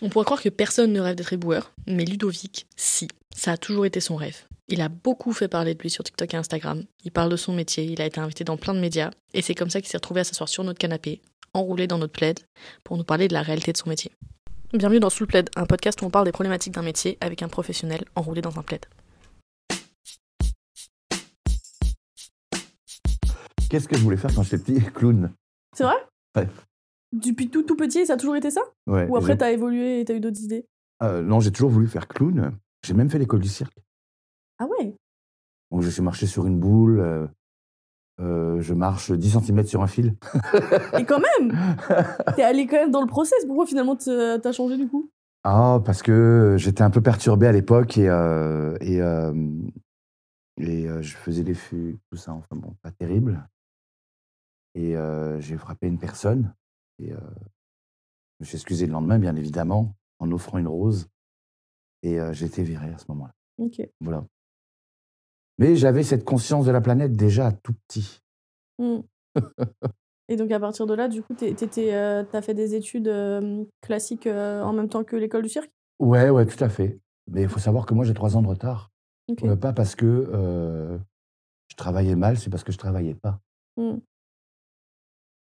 On pourrait croire que personne ne rêve d'être éboueur, mais Ludovic, si. Ça a toujours été son rêve. Il a beaucoup fait parler de lui sur TikTok et Instagram. Il parle de son métier, il a été invité dans plein de médias, et c'est comme ça qu'il s'est retrouvé à s'asseoir sur notre canapé, enroulé dans notre plaid, pour nous parler de la réalité de son métier. Bienvenue dans Sous le plaid, un podcast où on parle des problématiques d'un métier avec un professionnel enroulé dans un plaid. Qu'est-ce que je voulais faire quand j'étais petit Clown? C'est vrai? Ouais. Depuis tout, tout petit, ça a toujours été ça? Ouais, Ou après t'as évolué et t'as eu d'autres idées? Euh, non, j'ai toujours voulu faire clown. J'ai même fait l'école du cirque. Ah ouais? Donc, je suis marché sur une boule. euh, euh, je marche 10 cm sur un fil. Et quand même T'es allé quand même dans le process, pourquoi finalement t'as changé du coup? Ah, parce que j'étais un peu perturbé à l'époque et, et, et je faisais des fugues, tout ça. Enfin bon, pas terrible. Et j'ai frappé une personne. Et euh, je me suis excusé le lendemain, bien évidemment, en offrant une rose. Et euh, j'ai été viré à ce moment-là. Voilà. Mais j'avais cette conscience de la planète déjà tout petit. Hmm. Et donc à partir de là, du coup, euh, t'as fait des études classiques en même temps que l'école du cirque? Ouais, ouais, tout à fait. Mais il faut savoir que moi, j'ai trois ans de retard. Pas parce que je travaillais mal, c'est parce que je travaillais pas. Hmm.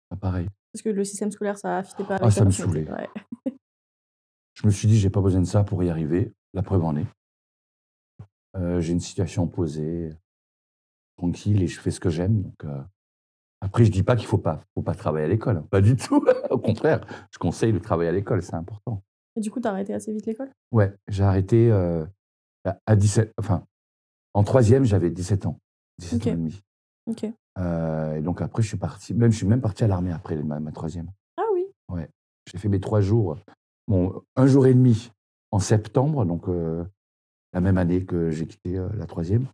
Pas pareil. Parce que le système scolaire, ça fitait pas avec Ah, ça me saoulait. Ouais. Je me suis dit, j'ai pas besoin de ça pour y arriver. La preuve en est. Euh, j'ai une situation posée, tranquille, et je fais ce que j'aime. Donc, euh, après, je dis pas qu'il faut pas, faut pas travailler à l'école. hein. Pas du tout. Au contraire, je conseille de travailler à l'école, c'est important. Et du coup, t'as arrêté assez vite l'école? Ouais, j'ai arrêté euh, à- à 17, enfin, en troisième, j'avais 17 ans, 17 Ok. ans et demi. Ok. Euh, et donc après, je suis parti, même, je suis même parti à l'armée après ma, ma troisième. Ah oui J'ai fait mes trois jours, bon, un jour et demi en septembre, donc euh, la même année que j'ai quitté euh, la troisième.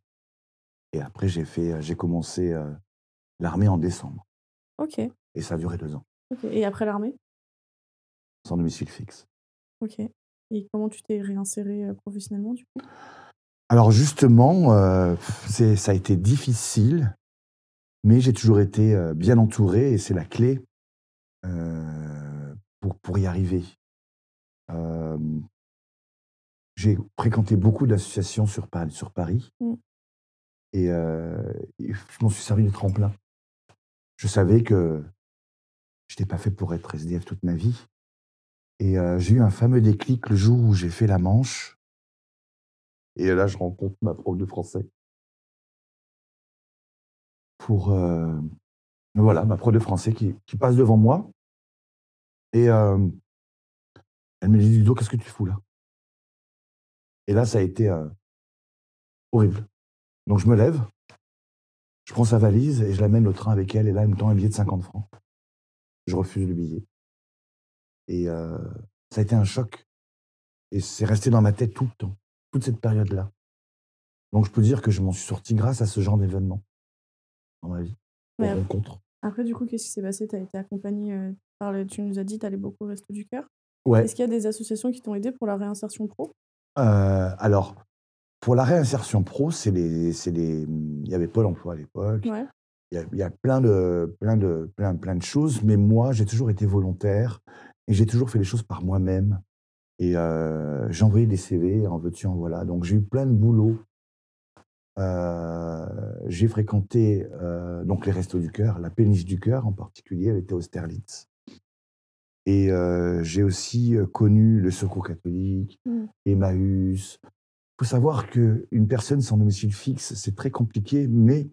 Et après, j'ai fait, j'ai commencé l'armée en décembre. Ok. Et ça a duré deux ans, ok. Et après l'armée? Sans domicile fixe. Ok. Et comment tu t'es réinséré professionnellement du coup? Alors justement, euh, ça a été difficile, mais j'ai toujours été euh, bien entouré et c'est la clé euh, pour, pour y arriver. Euh, j'ai fréquenté beaucoup d'associations sur Paris, sur Paris Mm. et, euh, et je m'en suis servi de tremplin. Je savais que je n'étais pas fait pour être SDF toute ma vie. Et j'ai eu un fameux déclic le jour où j'ai fait la manche et là, je rencontre ma prof de français. Pour. euh, voilà, ma prof de français qui, passe devant moi. Et euh, elle me dit Ludo, qu'est-ce que tu fous là? Et là, ça a été euh, horrible. Donc, je me lève, je prends sa valise et je l'amène au train avec elle. Et là, elle me tend un billet de 50 francs. Je refuse le billet. Et ça a été un choc. Et c'est resté dans ma tête tout le temps toute cette période-là. Donc je peux dire que je m'en suis sorti grâce à ce genre d'événement dans ma vie, rencontres. Après, du coup, qu'est-ce qui s'est passé? T'as été accompagné euh, par le... Tu nous as dit, t'allais beaucoup au Resto du Cœur. Ouais. Est-ce qu'il y a des associations qui t'ont aidé pour la réinsertion pro? Euh, alors, pour la réinsertion pro, c'est les, les, il y avait Pôle Emploi à l'époque. Ouais. Il y a, il y a plein de, plein de, plein, plein de choses. Mais moi, j'ai toujours été volontaire et j'ai toujours fait les choses par moi-même. Et euh, j'ai envoyé des CV, en veux-tu, en voilà. Donc j'ai eu plein de boulot. Euh, j'ai fréquenté euh, donc les Restos du Cœur, la péniche du Cœur en particulier, elle était au Sterlitz. Et euh, j'ai aussi connu le Secours catholique, Mm. Emmaüs. Il faut savoir qu'une personne sans domicile fixe, c'est très compliqué, mais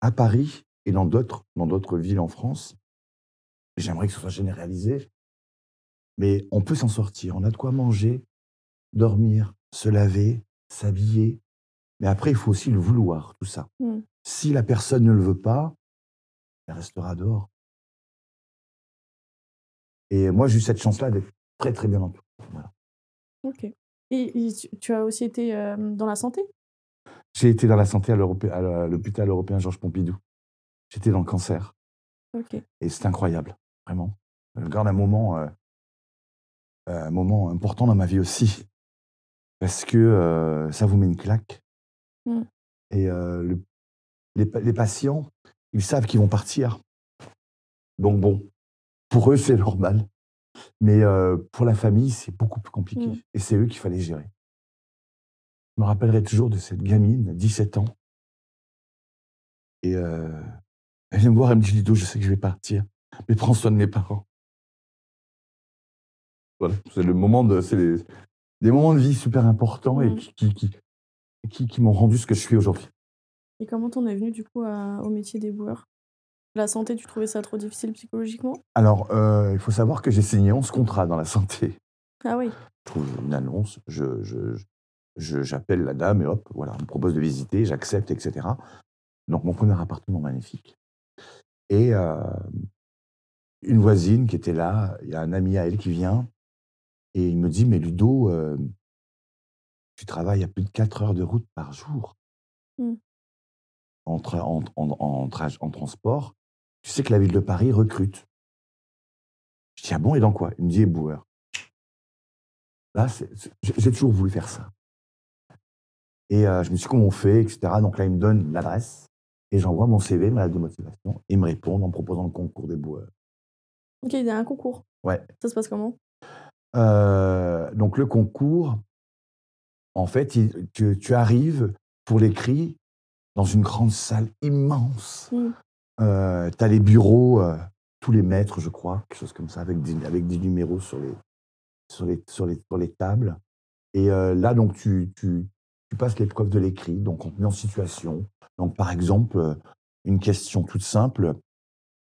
à Paris et dans d'autres, dans d'autres villes en France, j'aimerais que ce soit généralisé, mais on peut s'en sortir. On a de quoi manger, dormir, se laver, s'habiller. Mais après, il faut aussi le vouloir, tout ça. Mm. Si la personne ne le veut pas, elle restera dehors. Et moi, j'ai eu cette chance-là d'être très, très bien entouré. Voilà. Ok. Et, et tu, as aussi été euh, dans la santé? J'ai été dans la santé à l'hôpital européen Georges Pompidou. J'étais dans le cancer. Ok. Et c'est incroyable, vraiment. Je garde un moment, euh, un moment important dans ma vie aussi. Parce que euh, ça vous met une claque. Mm. Et euh, le- les, pa- les patients, ils savent qu'ils vont partir. Donc bon, pour eux, c'est normal. Mais euh, pour la famille, c'est beaucoup plus compliqué. Mm. Et c'est eux qu'il fallait gérer. Je me rappellerai toujours de cette gamine, 17 ans. Et euh, elle vient me voir, elle me dit Lido, je sais que je vais partir, mais prends soin de mes parents. Voilà, c'est le moment de, c'est des moments de vie super importants et Mm. qui, qui, qui, qui- qui m'ont rendu ce que je suis aujourd'hui. Et comment t'en es venu du coup à- au métier d'éboueur La santé, tu trouvais ça trop difficile psychologiquement? Alors, euh, il faut savoir que j'ai signé 11 contrats dans la santé. Ah oui. Je trouve une annonce, je, je, je- j'appelle la dame et hop, voilà, on me propose de visiter, j'accepte, etc. Donc, mon premier appartement magnifique. Et euh, une voisine qui était là, il y a un ami à elle qui vient et il me dit Mais Ludo, euh, tu travailles à plus de 4 heures de route par jour Mm. en, tra- en, en, en en transport. Tu sais que la ville de Paris recrute. Je dis Ah bon, et dans quoi? Il me dit éboueur. Là, j'ai j'ai toujours voulu faire ça. Et euh, je me suis dit comment on fait, etc. Donc là, il me donne l'adresse et j'envoie mon CV, ma lettre de motivation. Et ils me répondent en me proposant le concours des boueurs. Ok, il y a un concours. Ouais. Ça se passe comment? Euh, donc le concours, en fait, il- tu, tu arrives pour l'écrit dans une grande salle immense. Mm. tu as les bureaux, euh, tous les mètres, je crois, quelque chose comme ça, avec des, avec des numéros sur les, sur les, sur les, sur les tables. Et euh, là, donc, tu, tu, tu passes l'épreuve de l'écrit, donc on te met en situation. Donc, par exemple, euh, une question toute simple.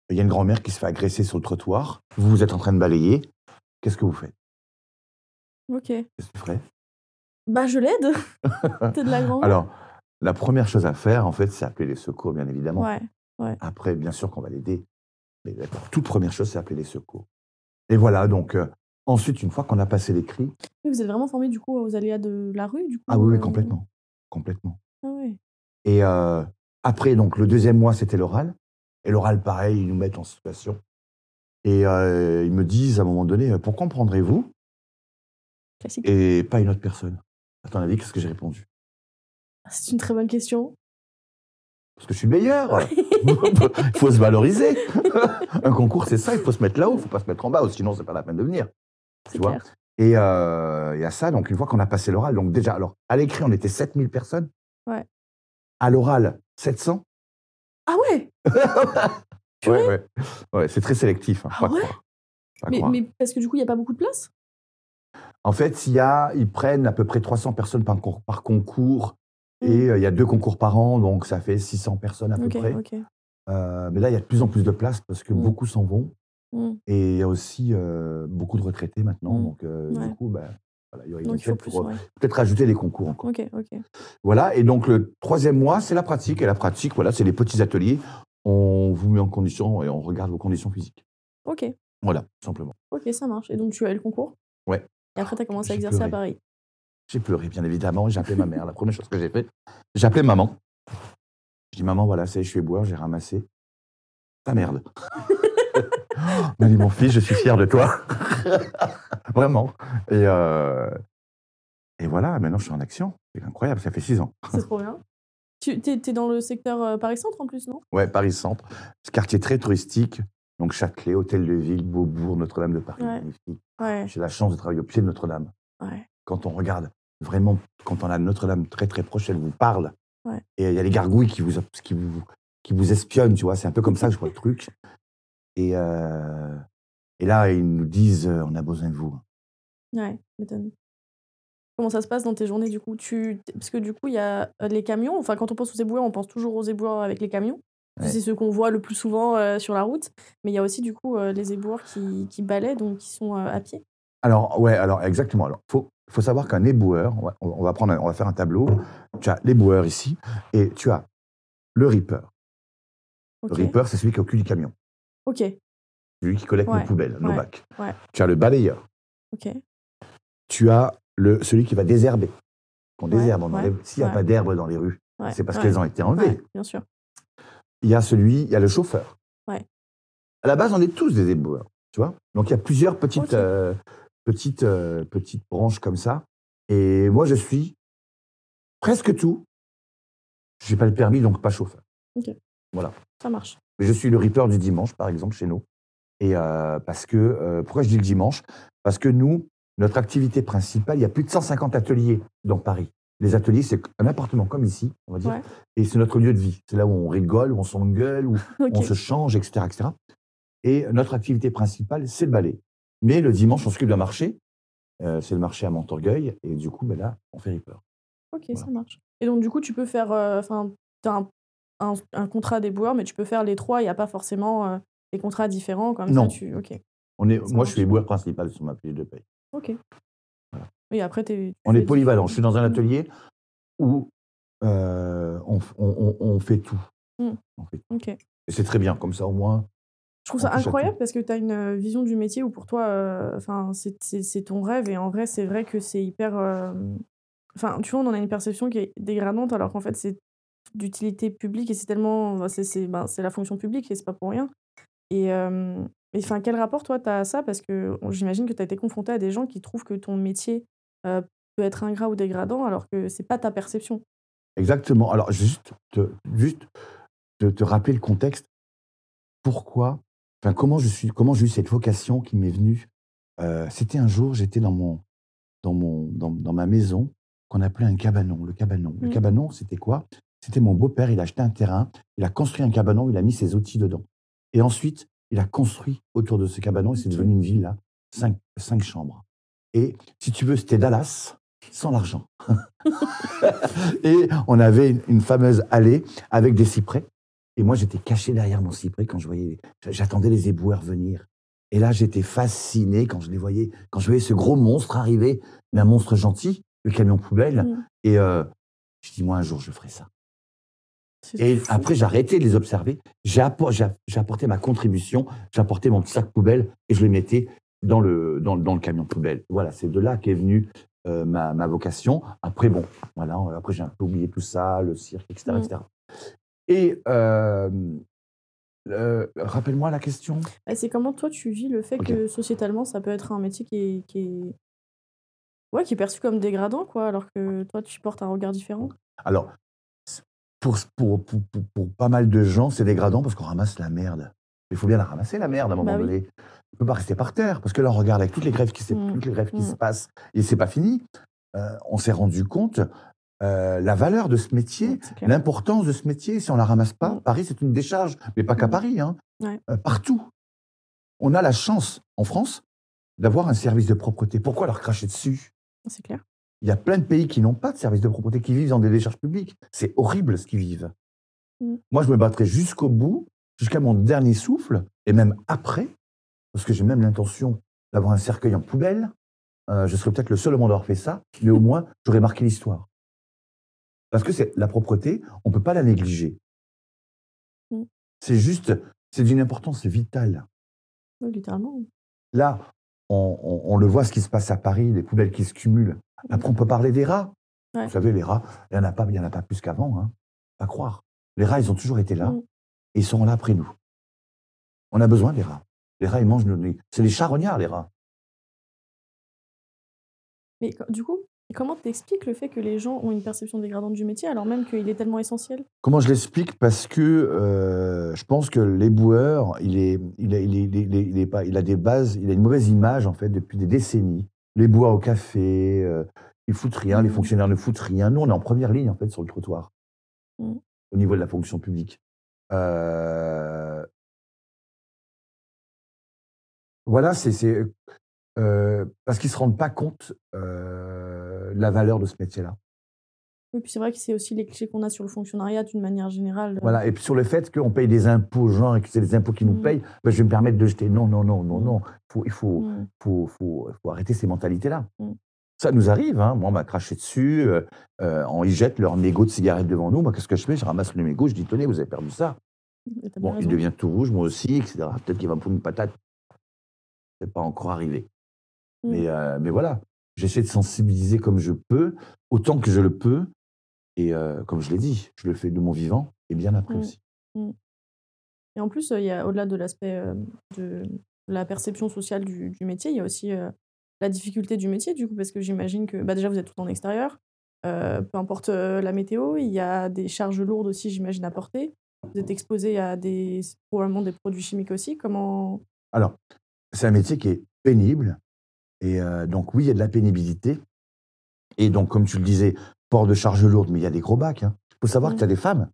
Il y a une grand-mère qui se fait agresser sur le trottoir. Vous, vous êtes en train de balayer. Qu'est-ce que vous faites? Ok. Qu'est-ce que tu ferais? Bah, je l'aide. T'es de la grande. Alors, la première chose à faire, en fait, c'est appeler les secours, bien évidemment. Ouais. Après, bien sûr qu'on va l'aider. Mais la toute première chose, c'est appeler les secours. Et voilà, donc, euh, ensuite, une fois qu'on a passé l'écrit, Oui, Vous êtes vraiment formé du coup aux aléas de la rue, du coup ah oui, oui, euh, complètement. Complètement. Ah ouais. Et euh, après, donc, le deuxième mois, c'était l'oral. Et l'oral, pareil, ils nous mettent en situation. Et ils me disent à un moment donné, pourquoi en prendrez-vous Classique. et pas une autre personne À ton avis, qu'est-ce que j'ai répondu? C'est une très bonne question. Parce que je suis le meilleur. Il faut se valoriser. Un concours, c'est ça, il faut se mettre là-haut, il ne faut pas se mettre en bas, sinon, c'est pas la peine de venir. Tu vois? Et euh, il y a ça, donc une fois qu'on a passé l'oral, donc déjà, alors, à l'écrit, on était 7000 personnes. Ouais. À l'oral, 700. Ah ouais? Ouais, ouais. Ouais, c'est très sélectif. hein, Ah pas ouais? croire. Pas mais, croire. mais parce que du coup, il n'y a pas beaucoup de place? En fait, il y a, ils prennent à peu près 300 personnes par, con- par concours. Et euh, il y a deux concours par an, donc ça fait 600 personnes à peu près. Euh, mais là, il y a de plus en plus de places parce que Mm. beaucoup s'en vont. Mm. Et il y a aussi euh, beaucoup de retraités maintenant. Donc, euh, Ouais. du coup, ben, voilà, il y aurait Donc plus. pour- ouais. peut-être rajouter des concours encore. Voilà. Et donc, le troisième mois, c'est la pratique. Et la pratique, voilà, c'est les petits ateliers. On vous met en condition et on regarde vos conditions physiques. Ok, Voilà, tout simplement. ok, ça marche. Et donc tu as eu le concours? Ouais. Et après, tu as commencé à exercer à pleuré. Paris. J'ai pleuré, bien évidemment. J'ai appelé ma mère. La première chose que j'ai fait, j'ai appelé maman. Je dis, maman, voilà, c'est, je suis boire, j'ai ramassé. Ta merde. m'a dit, mon fils, je suis fier de toi. Vraiment. Et, euh, et voilà, maintenant, je suis en action. C'est incroyable, ça fait six ans. C'est trop bien. Tu t'es dans le secteur euh, Paris-Centre en plus, non? Ouais, Paris-Centre. Ce quartier très touristique. Donc, Châtelet, Hôtel de Ville, Beaubourg, Notre-Dame de Paris. Ouais. Magnifique. Ouais, J'ai la chance de travailler au pied de Notre-Dame. ouais. quand on regarde vraiment, quand on a Notre-Dame très très proche, elle vous parle. Et il y a les gargouilles qui vous, qui vous, qui vous espionnent, tu vois. C'est un peu comme ça que je vois le truc. Et, euh, et là, ils nous disent euh, on a besoin de vous. Ouais, m'étonne. Comment ça se passe dans tes journées du coup? Tu... Parce que du coup, il y a euh, les camions. Enfin, quand on pense aux éboueurs, on pense toujours aux éboueurs avec les camions. Ouais. C'est ceux qu'on voit le plus souvent euh, sur la route. Mais il y a aussi du coup euh, les éboueurs qui, qui balaient, donc qui sont euh, à pied. Alors, ouais, alors exactement. Alors, faut, faut savoir qu'un éboueur, on va, on va prendre, un- on va faire un tableau. Tu as l'éboueur ici, et tu as le reaper. Le reaper, c'est celui qui est au cul du camion, Ok. celui qui collecte Ouais, nos poubelles, nos bacs. Tu as le balayeur. Ok. Tu as le, celui qui va désherber. On Ouais, désherbe. S'il n'y a pas d'herbe dans les rues, c'est parce qu'elles ont été enlevées. bien sûr. Il y a celui, il y a le chauffeur. Ouais. À la base, on est tous des éboueurs, tu vois. Donc il y a plusieurs petites, euh, petites, euh, petites branches comme ça. Et moi, je suis presque tout. Je n'ai pas le permis, donc pas chauffeur. Ça marche. Mais je suis le reaper du dimanche, par exemple, chez nous. Et euh, parce que, pourquoi je dis le dimanche? Parce que nous, notre activité principale, il y a plus de 150 ateliers dans Paris. Les ateliers, c'est un appartement comme ici, on va dire, Ouais. et c'est notre lieu de vie. C'est là où on rigole, où on s'engueule, où on se change, etc., etc. Et notre activité principale, c'est le ballet. Mais le dimanche, on s'occupe d'un marché. Euh, c'est le marché à Montorgueil. Et du coup, ben là, on fait Reaper. Ok, Voilà. ça marche. Et donc, du coup, tu peux faire. euh, Enfin, tu as un, un- un contrat déboueur, mais tu peux faire les trois. Il n'y a pas forcément euh, des contrats différents comme Non. ça. Tu... Ok. On est, Ça moi, je suis éboueur principal sur ma fiche de paye. Ok. Et après, tu On est polyvalent. Je suis dans un atelier où euh, on, fait tout. Mm. On fait tout. Ok. Et c'est très bien, comme ça au moins. Je trouve ça incroyable parce que tu as une euh, vision du métier où pour toi, euh, enfin, c'est- ton rêve et en vrai, c'est vrai que c'est hyper. euh, Enfin, tu vois, on en a une perception qui est dégradante alors qu'en fait, c'est d'utilité publique et c'est tellement. c'est ben, c'est la fonction publique et c'est pas pour rien. Et enfin, quel rapport toi tu as à ça? Parce que j'imagine que tu as été confronté à des gens qui trouvent que ton métier euh, peut être ingrat ou dégradant alors que c'est pas ta perception. Exactement. Alors, juste te, juste te, te rappeler le contexte. Pourquoi Enfin, comment je suis Comment j'ai eu cette vocation qui m'est venue Euh, C'était un jour, j'étais dans mon dans mon dans, dans ma maison qu'on appelait un cabanon. Le cabanon. Le Mm. cabanon, c'était quoi? C'était mon beau-père. Il a acheté un terrain. Il a construit un cabanon. Il a mis ses outils dedans. Et ensuite, il a construit autour de ce cabanon. Et c'est Ok. devenu une villa, cinq, cinq chambres. Et si tu veux, c'était Dallas sans l'argent. et on avait une, une fameuse allée avec des cyprès. Et moi, j'étais caché derrière mon cyprès quand je voyais, j'attendais les éboueurs venir. Et là, j'étais fasciné quand je les voyais, quand je voyais ce gros monstre arriver, mais un monstre gentil, le camion poubelle. Mm. Et euh, je dis, moi, un jour, je ferai ça. Et fou. après, j'ai arrêté de les observer. J'ai apporté ma contribution. J'ai apporté mon petit sac poubelle et je le mettais dans le, dans, dans le camion poubelle. Voilà, c'est de là qu'est venue euh, ma, ma vocation. Après, bon, voilà, après, j'ai un peu oublié tout ça, le cirque, etc. Mm. etc. Et euh, euh, rappelle-moi la question. C'est comment toi tu vis le fait que sociétalement ça peut être un métier qui est, qui est... Ouais, qui est perçu comme dégradant, quoi, alors que toi tu portes un regard différent? Alors, pour, pour, pour, pour- pas mal de gens, c'est dégradant parce qu'on ramasse la merde. Il faut bien la ramasser, la merde, à un moment Bah oui. donné. On ne peut pas rester par terre. Parce que là, on regarde avec toutes les grèves qui, s'est- Mm. toutes les grèves qui se passent, et c'est pas fini. euh, on s'est rendu compte euh, la valeur de ce métier, clair. l'importance de ce métier. Si on la ramasse pas, Mm. Paris, c'est une décharge. Mais pas qu'à Mm. Paris, hein. Ouais. Euh, partout. On a la chance, en France, d'avoir un service de propreté. Pourquoi leur cracher dessus? C'est clair. il y a plein de pays qui n'ont pas de service de propreté, qui vivent dans des décharges publiques. C'est horrible ce qu'ils vivent. Moi, je me battrai jusqu'au bout, jusqu'à mon dernier souffle, et même après, parce que j'ai même l'intention d'avoir un cercueil en poubelle. Euh, je serais peut-être le seul au monde à avoir fait ça, mais au moins, j'aurais marqué l'histoire. Parce que c'est la propreté, on ne peut pas la négliger. Mm. C'est juste, c'est d'une importance vitale. Littéralement. Là, on, on- on le voit ce qui se passe à Paris, les poubelles qui se cumulent. Après, on peut parler des rats. Ouais. Vous savez, les rats, il n'y en, a pas- y en a pas plus qu'avant. Hein. Pas croire. Les rats, ils ont toujours été là. Mm. Et ils seront là après nous. On a besoin des rats. Les rats, ils mangent nos... les- C'est les charognards, les rats. Mais du coup, comment t'expliques le fait que les gens ont une perception dégradante du métier alors même qu'il est tellement essentiel? Comment je l'explique? Parce que euh, je pense que l'éboueur, il, est, il, a- il, est- il, est- il est- il est pas, il a des bases, il a une mauvaise image en fait depuis des décennies. Les bois au café, euh, ils foutent rien, les Mhm. fonctionnaires ne foutent rien. Nous, on est en première ligne en fait sur le trottoir Mhm. au niveau de la fonction publique. Euh, Voilà, c'est c'est, euh, parce qu'ils se rendent pas compte euh, la valeur de ce métier-là. Et puis c'est vrai que c'est aussi les clichés qu'on a sur le fonctionnariat d'une manière générale. Voilà, et puis sur le fait qu'on paye des impôts aux gens et que c'est les impôts qui nous Mm. payent, ben, je vais me permettre de jeter. Non, non, non, non, Mm. non. Faut, il faut, Mm. faut, faut, faut arrêter ces mentalités-là. Mm. Ça nous arrive, hein. moi on m'a craché dessus, euh, euh, on- ils jettent leur mégot de cigarette devant nous. Moi, qu'est-ce que je fais? Je ramasse le mégot, je dis tenez, vous avez perdu ça. Bon, il devient tout rouge, moi aussi, etc. Peut-être qu'il va me prendre une patate. C'est pas encore arrivé. Mm. Mais, euh, mais voilà, j'essaie de sensibiliser comme je peux, autant que je le peux. Et euh, comme je l'ai dit, je le fais de mon vivant et bien après Mm. aussi. Et en plus, euh, il y a au-delà de l'aspect de la perception sociale du, du métier, il y a aussi la difficulté du métier, du coup, parce que j'imagine que bah, déjà vous êtes tout en extérieur, euh, peu importe la météo, il y a des charges lourdes aussi, j'imagine, à porter. Vous êtes exposé à des probablement des produits chimiques aussi. Comment Alors, c'est un métier qui est pénible. Et euh, donc, oui, il y a de la pénibilité. Et donc, comme tu le disais, port de charge lourde, mais il y a des gros bacs. Il faut savoir Mm. que tu as des femmes,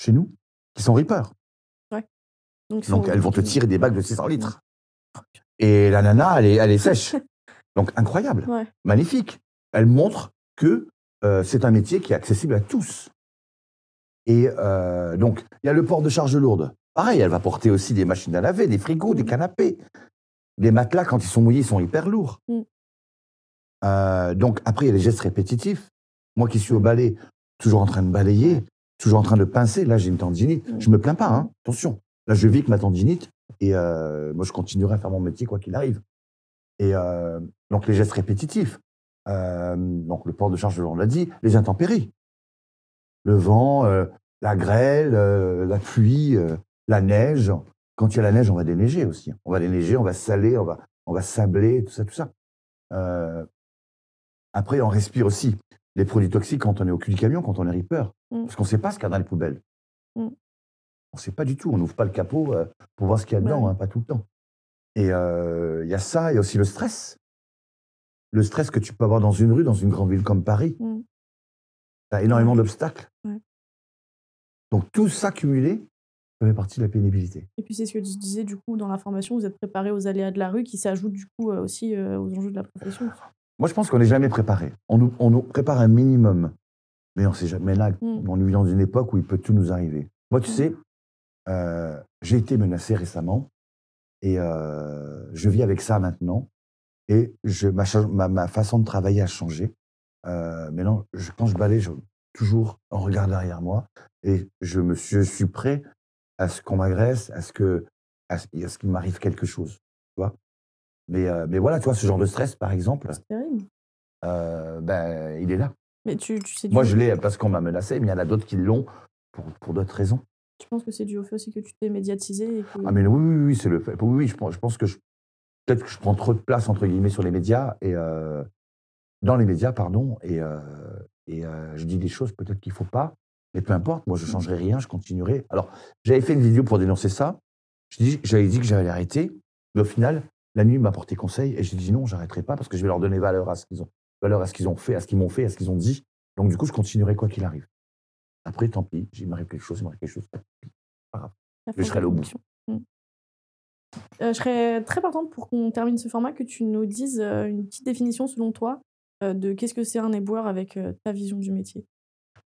chez nous, qui sont reapers. Donc, elles vont te tirer des bacs de 600 litres. Et la nana, elle est, elle est sèche. Donc, incroyable, Ouais. magnifique. Elle montre que euh, c'est un métier qui est accessible à tous. Et euh, donc, il y a le port de charge lourde. Pareil, elle va porter aussi des machines à laver, des frigos, des Mhm. canapés. Les matelas, quand ils sont mouillés, ils sont hyper lourds. Mhm. Euh, donc, après, il y a les gestes répétitifs. Moi qui suis au balai, toujours en train de balayer, toujours en train de pincer. Là, j'ai une tendinite. Mhm. Je me plains pas, hein. attention. Là, je vis avec ma tendinite et euh, moi, je continuerai à faire mon métier quoi qu'il arrive. Et euh, donc, les gestes répétitifs. Donc, le port de charge, on l'a dit. Les intempéries. Le vent, la grêle, la pluie, la neige. Quand il y a la neige, on va déneiger aussi. On va déneiger, on va saler, on va, on va sabler, tout ça, tout ça. Euh, après, on respire aussi les produits toxiques quand on est au cul du camion, quand on est reaper. Mm. Parce qu'on ne sait pas ce qu'il y a dans les poubelles. Mm. On ne sait pas du tout. On n'ouvre pas le capot euh, pour voir ce qu'il y a dedans, Ouais. hein, pas tout le temps. Et euh, il y a ça, il y a aussi le stress. Le stress que tu peux avoir dans une rue, dans une grande ville comme Paris. Mm. Tu as énormément d'obstacles. Ouais. Donc tout ça cumulé, ça fait partie de la pénibilité. Et puis c'est ce que tu disais du coup dans la formation, vous êtes préparé aux aléas de la rue qui s'ajoutent du coup euh, aussi euh, aux enjeux de la profession. Moi, je pense qu'on n'est jamais préparé. On nous, on nous prépare un minimum. Mais on sait jamais. Là, Mm. on vit dans une époque où il peut tout nous arriver. Moi, tu Mm. sais, euh, j'ai été menacé récemment et euh, je vis avec ça maintenant. Et je, ma, ma, ma façon de travailler a changé. Euh, maintenant, je- quand je balaye, je, toujours un regard derrière moi et je, me suis, je suis prêt à ce qu'on m'agresse, à ce que à ce, qu'il m'arrive quelque chose. Tu vois? Mais, euh, mais voilà, tu vois, ce genre de stress, par exemple, C'est terrible. euh, ben, il est là. Mais tu, tu sais, Moi, je l'ai parce qu'on m'a menacé, mais il y en a d'autres qui l'ont pour, pour d'autres raisons. tu penses que c'est dû au fait aussi que tu t'es médiatisé et que... Ah, mais oui, oui, oui, c'est le fait. Oui, oui, je pense, je pense que je, peut-être que je prends trop de place, entre guillemets, sur les médias, et euh, dans les médias, pardon, et, et je dis des choses peut-être qu'il ne faut pas, mais peu importe, moi, je ne changerai rien, je continuerai. Alors, j'avais fait une vidéo pour dénoncer ça, j'avais dit que j'allais arrêter, mais au final, la nuit m'a porté conseil, et j'ai dit non, j'arrêterai pas, parce que je vais leur donner valeur à ce qu'ils ont, valeur à ce qu'ils ont fait, à ce qu'ils m'ont fait, à ce qu'ils ont dit. Donc, du coup, je continuerai quoi qu'il arrive. Après, tant pis, il m'arrive quelque chose, il m'arrive quelque chose. tant pis. la je serai au bout. conviction. Mm. Euh, je serais très partante pour qu'on termine ce format, que tu nous dises euh, une petite définition selon toi euh, de qu'est-ce que c'est un éboueur avec ta vision du métier.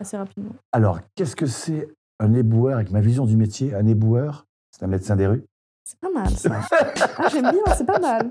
Assez rapidement. Alors, qu'est-ce que c'est un éboueur avec ma vision du métier? Un éboueur, c'est un médecin des rues C'est pas mal ça. ah, j'aime bien, c'est pas mal.